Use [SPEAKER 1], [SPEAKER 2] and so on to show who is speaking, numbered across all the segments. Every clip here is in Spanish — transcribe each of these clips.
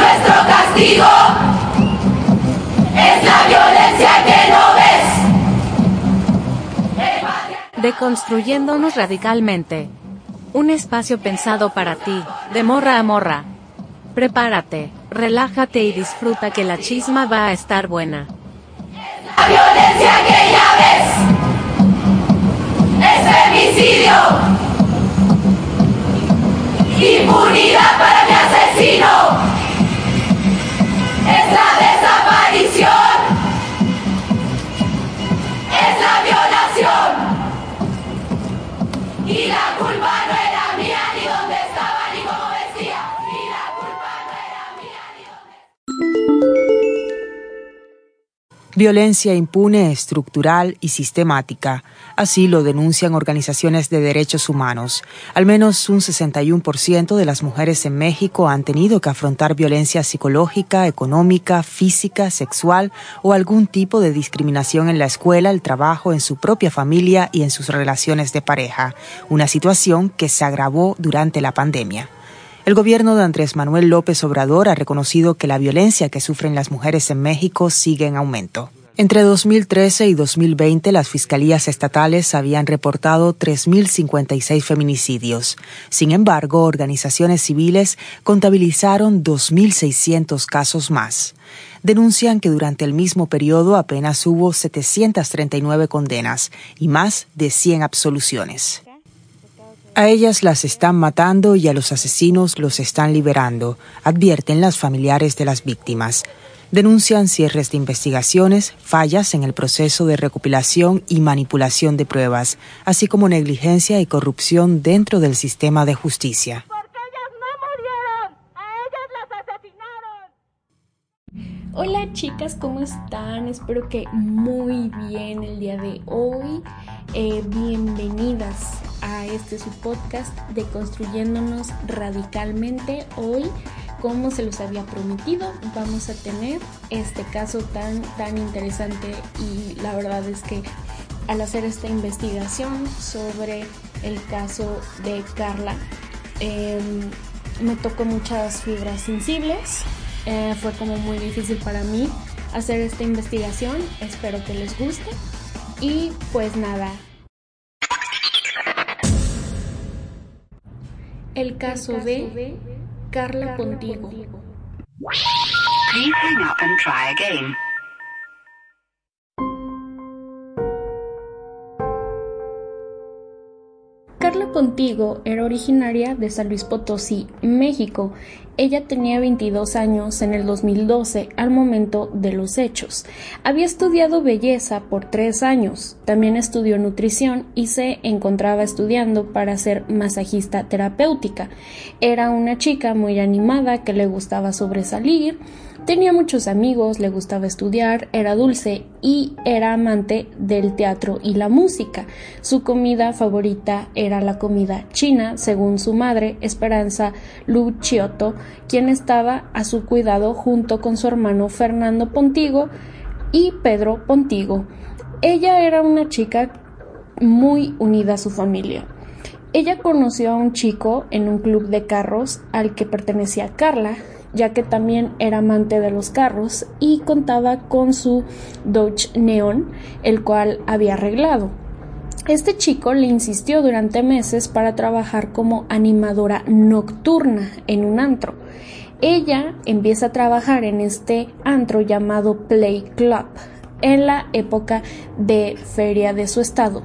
[SPEAKER 1] nuestro castigo es la violencia que no ves.
[SPEAKER 2] Deconstruyéndonos radicalmente. Un espacio pensado para ti, de morra a morra. Prepárate, relájate y disfruta que la chisma va a estar buena.
[SPEAKER 1] La violencia que ya ves es femicidio. Impunidad para mi asesino.
[SPEAKER 3] Violencia impune, estructural y sistemática. Así lo denuncian organizaciones de derechos humanos. Al menos un 61% de las mujeres en México han tenido que afrontar violencia psicológica, económica, física, sexual o algún tipo de discriminación en la escuela, el trabajo, en su propia familia y en sus relaciones de pareja. Una situación que se agravó durante la pandemia. El gobierno de Andrés Manuel López Obrador ha reconocido que la violencia que sufren las mujeres en México sigue en aumento. Entre 2013 y 2020, las fiscalías estatales habían reportado 3.056 feminicidios. Sin embargo, organizaciones civiles contabilizaron 2.600 casos más. Denuncian que durante el mismo periodo apenas hubo 739 condenas y más de 100 absoluciones. A ellas las están matando y a los asesinos los están liberando, advierten las familiares de las víctimas. Denuncian cierres de investigaciones, fallas en el proceso de recopilación y manipulación de pruebas, así como negligencia y corrupción dentro del sistema de justicia.
[SPEAKER 4] Hola chicas, ¿cómo están? Espero que muy bien el día de hoy. Eh, bienvenidas a este su podcast de Construyéndonos Radicalmente. Hoy, como se los había prometido, vamos a tener este caso tan, tan interesante y la verdad es que al hacer esta investigación sobre el caso de Carla, em, me tocó muchas fibras sensibles. Eh, fue como muy difícil para mí hacer esta investigación. Espero que les guste. Y pues nada. El caso de Carla Contigo.
[SPEAKER 5] Please hang up and try again.
[SPEAKER 4] Contigo era originaria de San Luis Potosí, México. Ella tenía 22 años en el 2012 al momento de los hechos. Había estudiado belleza por tres años, también estudió nutrición y se encontraba estudiando para ser masajista terapéutica. Era una chica muy animada que le gustaba sobresalir, Tenía muchos amigos, le gustaba estudiar, era dulce y era amante del teatro y la música. Su comida favorita era la comida china, según su madre, Esperanza Luciotto, quien estaba a su cuidado junto con su hermano Fernando Pontigo y Pedro Pontigo. Ella era una chica muy unida a su familia. Ella conoció a un chico en un club de carros al que pertenecía Carla, ya que también era amante de los carros y contaba con su Dodge Neon, el cual había arreglado. Este chico le insistió durante meses para trabajar como animadora nocturna en un antro. Ella empieza a trabajar en este antro llamado Play Club en la época de feria de su estado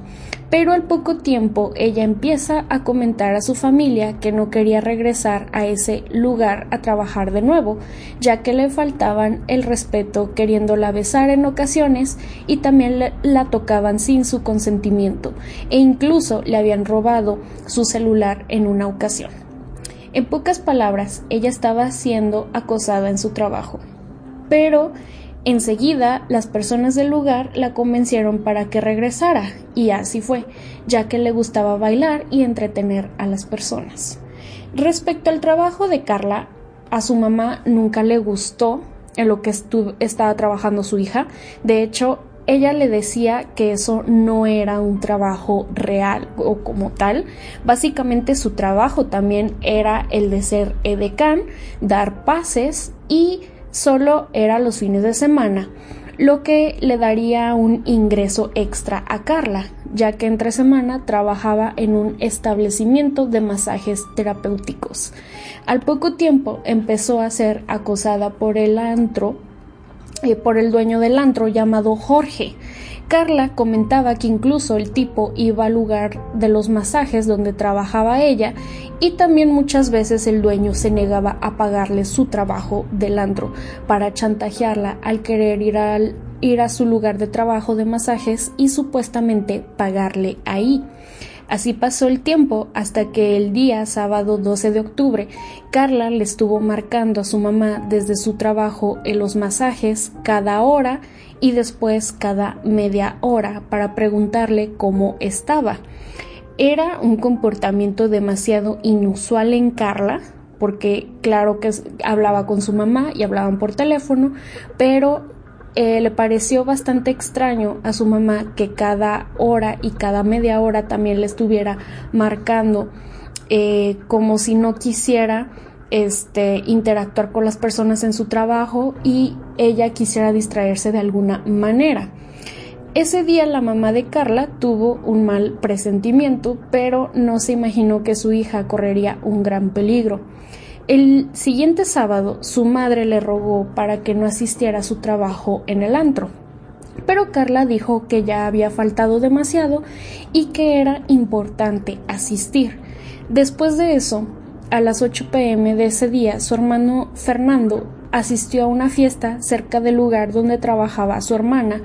[SPEAKER 4] pero al poco tiempo ella empieza a comentar a su familia que no quería regresar a ese lugar a trabajar de nuevo, ya que le faltaban el respeto queriéndola besar en ocasiones y también la tocaban sin su consentimiento e incluso le habían robado su celular en una ocasión. En pocas palabras, ella estaba siendo acosada en su trabajo. Pero Enseguida, las personas del lugar la convencieron para que regresara, y así fue, ya que le gustaba bailar y entretener a las personas. Respecto al trabajo de Carla, a su mamá nunca le gustó en lo que estaba trabajando su hija. De hecho, ella le decía que eso no era un trabajo real o como tal. Básicamente su trabajo también era el de ser edecán, dar pases y solo era los fines de semana, lo que le daría un ingreso extra a Carla, ya que entre semana trabajaba en un establecimiento de masajes terapéuticos. Al poco tiempo empezó a ser acosada por el antro, eh, por el dueño del antro llamado Jorge, Carla comentaba que incluso el tipo iba al lugar de los masajes donde trabajaba ella y también muchas veces el dueño se negaba a pagarle su trabajo del antro para chantajearla al querer ir, ir a su lugar de trabajo de masajes y supuestamente pagarle ahí. Así pasó el tiempo hasta que el día sábado 12 de octubre, Carla le estuvo marcando a su mamá desde su trabajo en los masajes cada hora y después cada media hora para preguntarle cómo estaba. Era un comportamiento demasiado inusual en Carla, porque claro que hablaba con su mamá y hablaban por teléfono, pero eh, le pareció bastante extraño a su mamá que cada hora y cada media hora también le estuviera marcando eh, como si no quisiera este, interactuar con las personas en su trabajo y ella quisiera distraerse de alguna manera. Ese día la mamá de Carla tuvo un mal presentimiento, pero no se imaginó que su hija correría un gran peligro. El siguiente sábado su madre le rogó para que no asistiera a su trabajo en el antro, pero Carla dijo que ya había faltado demasiado y que era importante asistir. Después de eso, a las 8 pm de ese día, su hermano Fernando asistió a una fiesta cerca del lugar donde trabajaba su hermana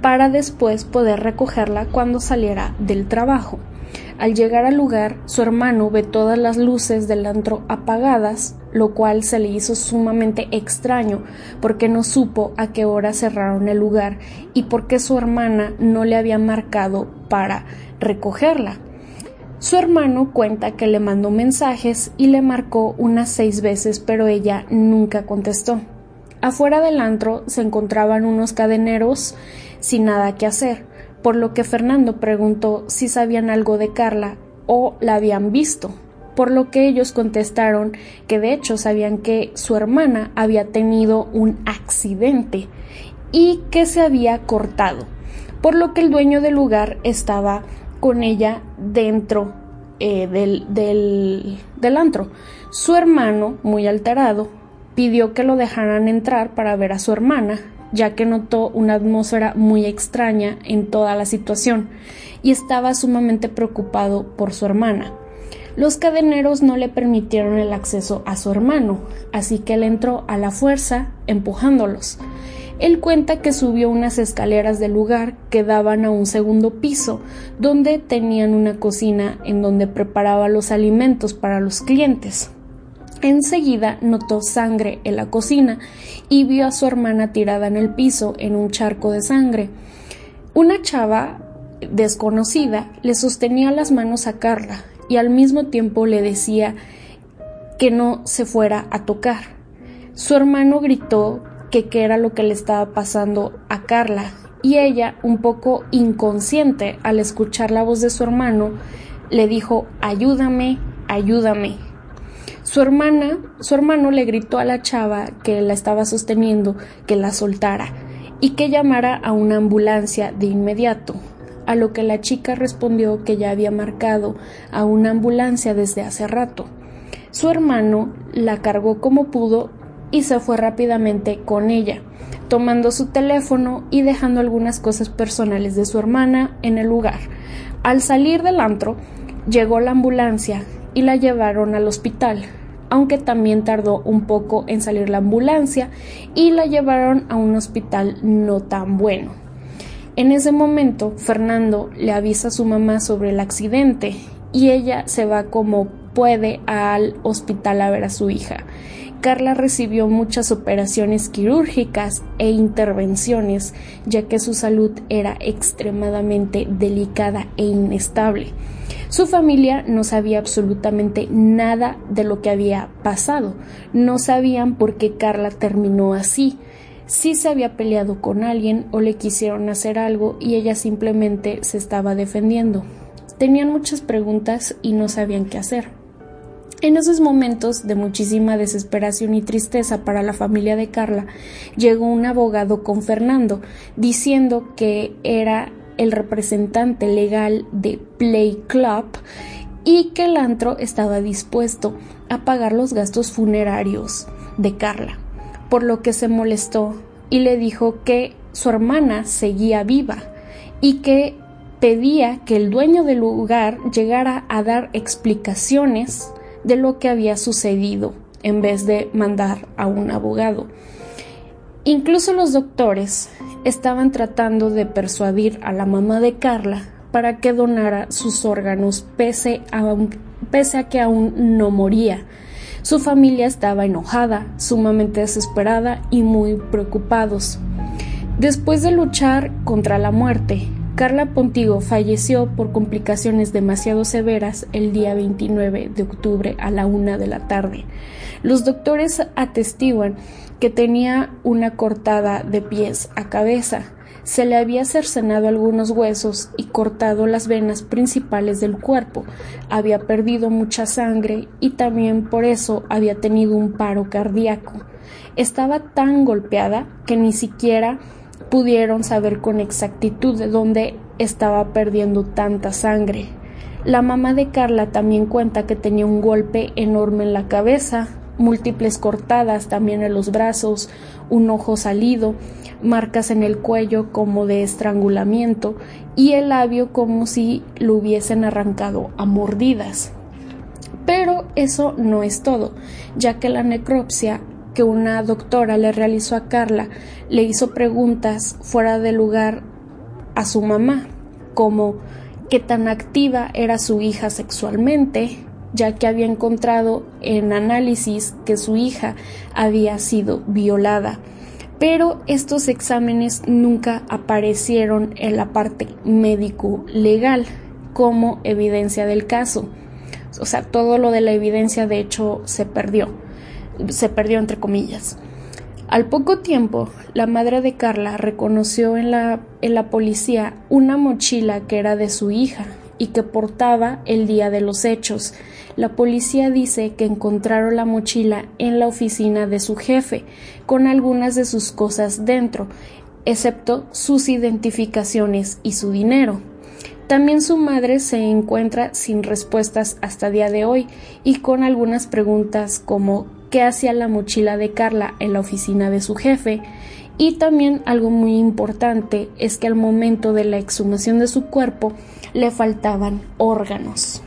[SPEAKER 4] para después poder recogerla cuando saliera del trabajo. Al llegar al lugar, su hermano ve todas las luces del antro apagadas, lo cual se le hizo sumamente extraño porque no supo a qué hora cerraron el lugar y por qué su hermana no le había marcado para recogerla. Su hermano cuenta que le mandó mensajes y le marcó unas seis veces, pero ella nunca contestó. Afuera del antro se encontraban unos cadeneros sin nada que hacer, por lo que Fernando preguntó si sabían algo de Carla o la habían visto, por lo que ellos contestaron que de hecho sabían que su hermana había tenido un accidente y que se había cortado, por lo que el dueño del lugar estaba con ella dentro eh, del, del, del antro. Su hermano, muy alterado, pidió que lo dejaran entrar para ver a su hermana, ya que notó una atmósfera muy extraña en toda la situación y estaba sumamente preocupado por su hermana. Los cadeneros no le permitieron el acceso a su hermano, así que él entró a la fuerza, empujándolos. Él cuenta que subió unas escaleras del lugar que daban a un segundo piso, donde tenían una cocina en donde preparaba los alimentos para los clientes. Enseguida notó sangre en la cocina y vio a su hermana tirada en el piso en un charco de sangre. Una chava desconocida le sostenía las manos a Carla y al mismo tiempo le decía que no se fuera a tocar. Su hermano gritó que qué era lo que le estaba pasando a Carla y ella, un poco inconsciente al escuchar la voz de su hermano, le dijo ayúdame, ayúdame. Su hermana, su hermano le gritó a la chava que la estaba sosteniendo que la soltara y que llamara a una ambulancia de inmediato, a lo que la chica respondió que ya había marcado a una ambulancia desde hace rato. Su hermano la cargó como pudo y se fue rápidamente con ella, tomando su teléfono y dejando algunas cosas personales de su hermana en el lugar. Al salir del antro, llegó la ambulancia y la llevaron al hospital, aunque también tardó un poco en salir la ambulancia y la llevaron a un hospital no tan bueno. En ese momento, Fernando le avisa a su mamá sobre el accidente y ella se va como puede al hospital a ver a su hija. Carla recibió muchas operaciones quirúrgicas e intervenciones, ya que su salud era extremadamente delicada e inestable. Su familia no sabía absolutamente nada de lo que había pasado. No sabían por qué Carla terminó así. Si se había peleado con alguien o le quisieron hacer algo y ella simplemente se estaba defendiendo. Tenían muchas preguntas y no sabían qué hacer. En esos momentos de muchísima desesperación y tristeza para la familia de Carla, llegó un abogado con Fernando, diciendo que era el representante legal de Play Club y que el antro estaba dispuesto a pagar los gastos funerarios de Carla, por lo que se molestó y le dijo que su hermana seguía viva y que pedía que el dueño del lugar llegara a dar explicaciones de lo que había sucedido en vez de mandar a un abogado. Incluso los doctores estaban tratando de persuadir a la mamá de Carla para que donara sus órganos pese a, pese a que aún no moría. Su familia estaba enojada, sumamente desesperada y muy preocupados. Después de luchar contra la muerte, Carla Pontigo falleció por complicaciones demasiado severas el día 29 de octubre a la una de la tarde. Los doctores atestiguan que tenía una cortada de pies a cabeza. Se le había cercenado algunos huesos y cortado las venas principales del cuerpo. Había perdido mucha sangre y también por eso había tenido un paro cardíaco. Estaba tan golpeada que ni siquiera pudieron saber con exactitud de dónde estaba perdiendo tanta sangre. La mamá de Carla también cuenta que tenía un golpe enorme en la cabeza, múltiples cortadas también en los brazos, un ojo salido, marcas en el cuello como de estrangulamiento y el labio como si lo hubiesen arrancado a mordidas. Pero eso no es todo, ya que la necropsia que una doctora le realizó a Carla le hizo preguntas fuera de lugar a su mamá, como qué tan activa era su hija sexualmente, ya que había encontrado en análisis que su hija había sido violada. Pero estos exámenes nunca aparecieron en la parte médico legal como evidencia del caso. O sea, todo lo de la evidencia de hecho se perdió se perdió entre comillas. Al poco tiempo, la madre de Carla reconoció en la, en la policía una mochila que era de su hija y que portaba el día de los hechos. La policía dice que encontraron la mochila en la oficina de su jefe, con algunas de sus cosas dentro, excepto sus identificaciones y su dinero. También su madre se encuentra sin respuestas hasta día de hoy y con algunas preguntas como qué hacía la mochila de Carla en la oficina de su jefe y también algo muy importante es que al momento de la exhumación de su cuerpo le faltaban órganos.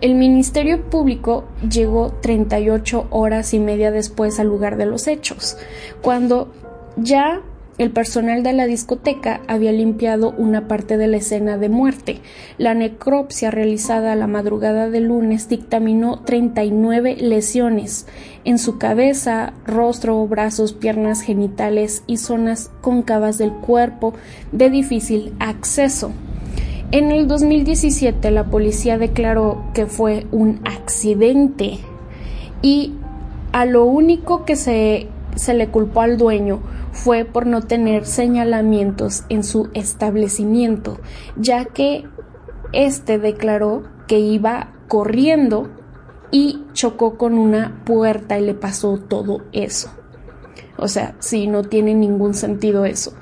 [SPEAKER 4] El Ministerio Público llegó 38 horas y media después al lugar de los hechos, cuando ya el personal de la discoteca había limpiado una parte de la escena de muerte. La necropsia realizada a la madrugada del lunes dictaminó 39 lesiones en su cabeza, rostro, brazos, piernas, genitales y zonas cóncavas del cuerpo de difícil acceso. En el 2017 la policía declaró que fue un accidente y a lo único que se, se le culpó al dueño fue por no tener señalamientos en su establecimiento, ya que éste declaró que iba corriendo y chocó con una puerta y le pasó todo eso. O sea, sí, no tiene ningún sentido eso.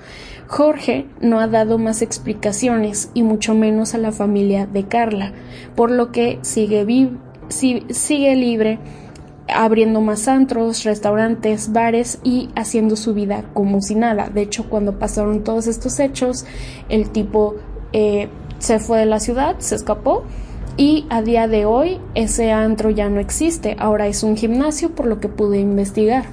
[SPEAKER 4] Jorge no ha dado más explicaciones y mucho menos a la familia de Carla, por lo que sigue, sigue libre abriendo más antros, restaurantes, bares y haciendo su vida como si nada. De hecho, cuando pasaron todos estos hechos, el tipo eh, se fue de la ciudad, se escapó y a día de hoy ese antro ya no existe, ahora es un gimnasio por lo que pude investigar.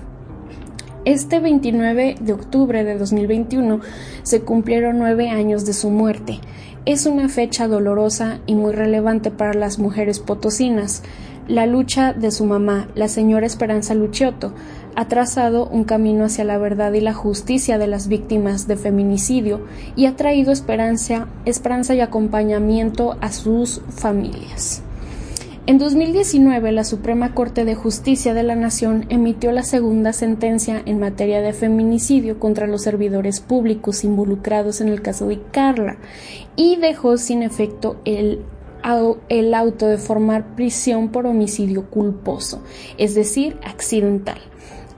[SPEAKER 4] Este 29 de octubre de 2021 se cumplieron nueve años de su muerte. Es una fecha dolorosa y muy relevante para las mujeres potosinas. La lucha de su mamá, la señora Esperanza Luchiotto, ha trazado un camino hacia la verdad y la justicia de las víctimas de feminicidio y ha traído esperanza, esperanza y acompañamiento a sus familias. En 2019, la Suprema Corte de Justicia de la Nación emitió la segunda sentencia en materia de feminicidio contra los servidores públicos involucrados en el caso de Carla y dejó sin efecto el el auto de formar prisión por homicidio culposo, es decir, accidental.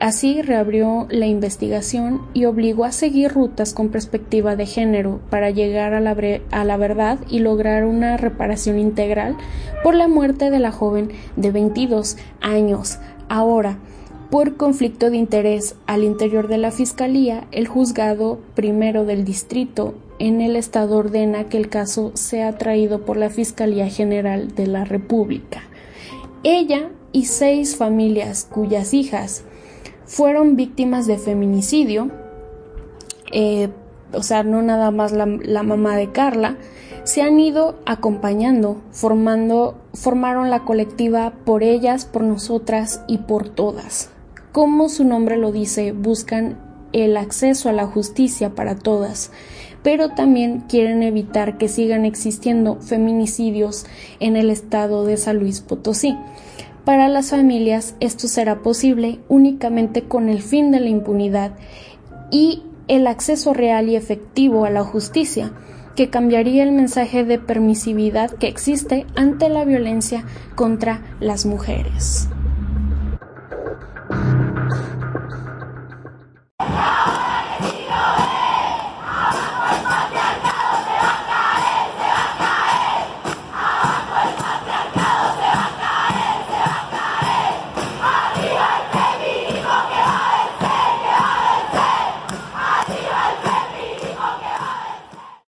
[SPEAKER 4] Así reabrió la investigación y obligó a seguir rutas con perspectiva de género para llegar a la, a la, verdad y lograr una reparación integral por la muerte de la joven de 22 años. Ahora, por conflicto de interés al interior de la Fiscalía, el juzgado primero del distrito en el estado ordena que el caso sea traído por la Fiscalía General de la República. Ella y seis familias cuyas hijas fueron víctimas de feminicidio, eh, o sea, no nada más la, la, mamá de Carla, se han ido acompañando, formando, formaron la colectiva por ellas, por nosotras y por todas. Como su nombre lo dice, buscan el acceso a la justicia para todas, pero también quieren evitar que sigan existiendo feminicidios en el estado de San Luis Potosí. Para las familias esto será posible únicamente con el fin de la impunidad y el acceso real y efectivo a la justicia, que cambiaría el mensaje de permisividad que existe ante la violencia contra las mujeres.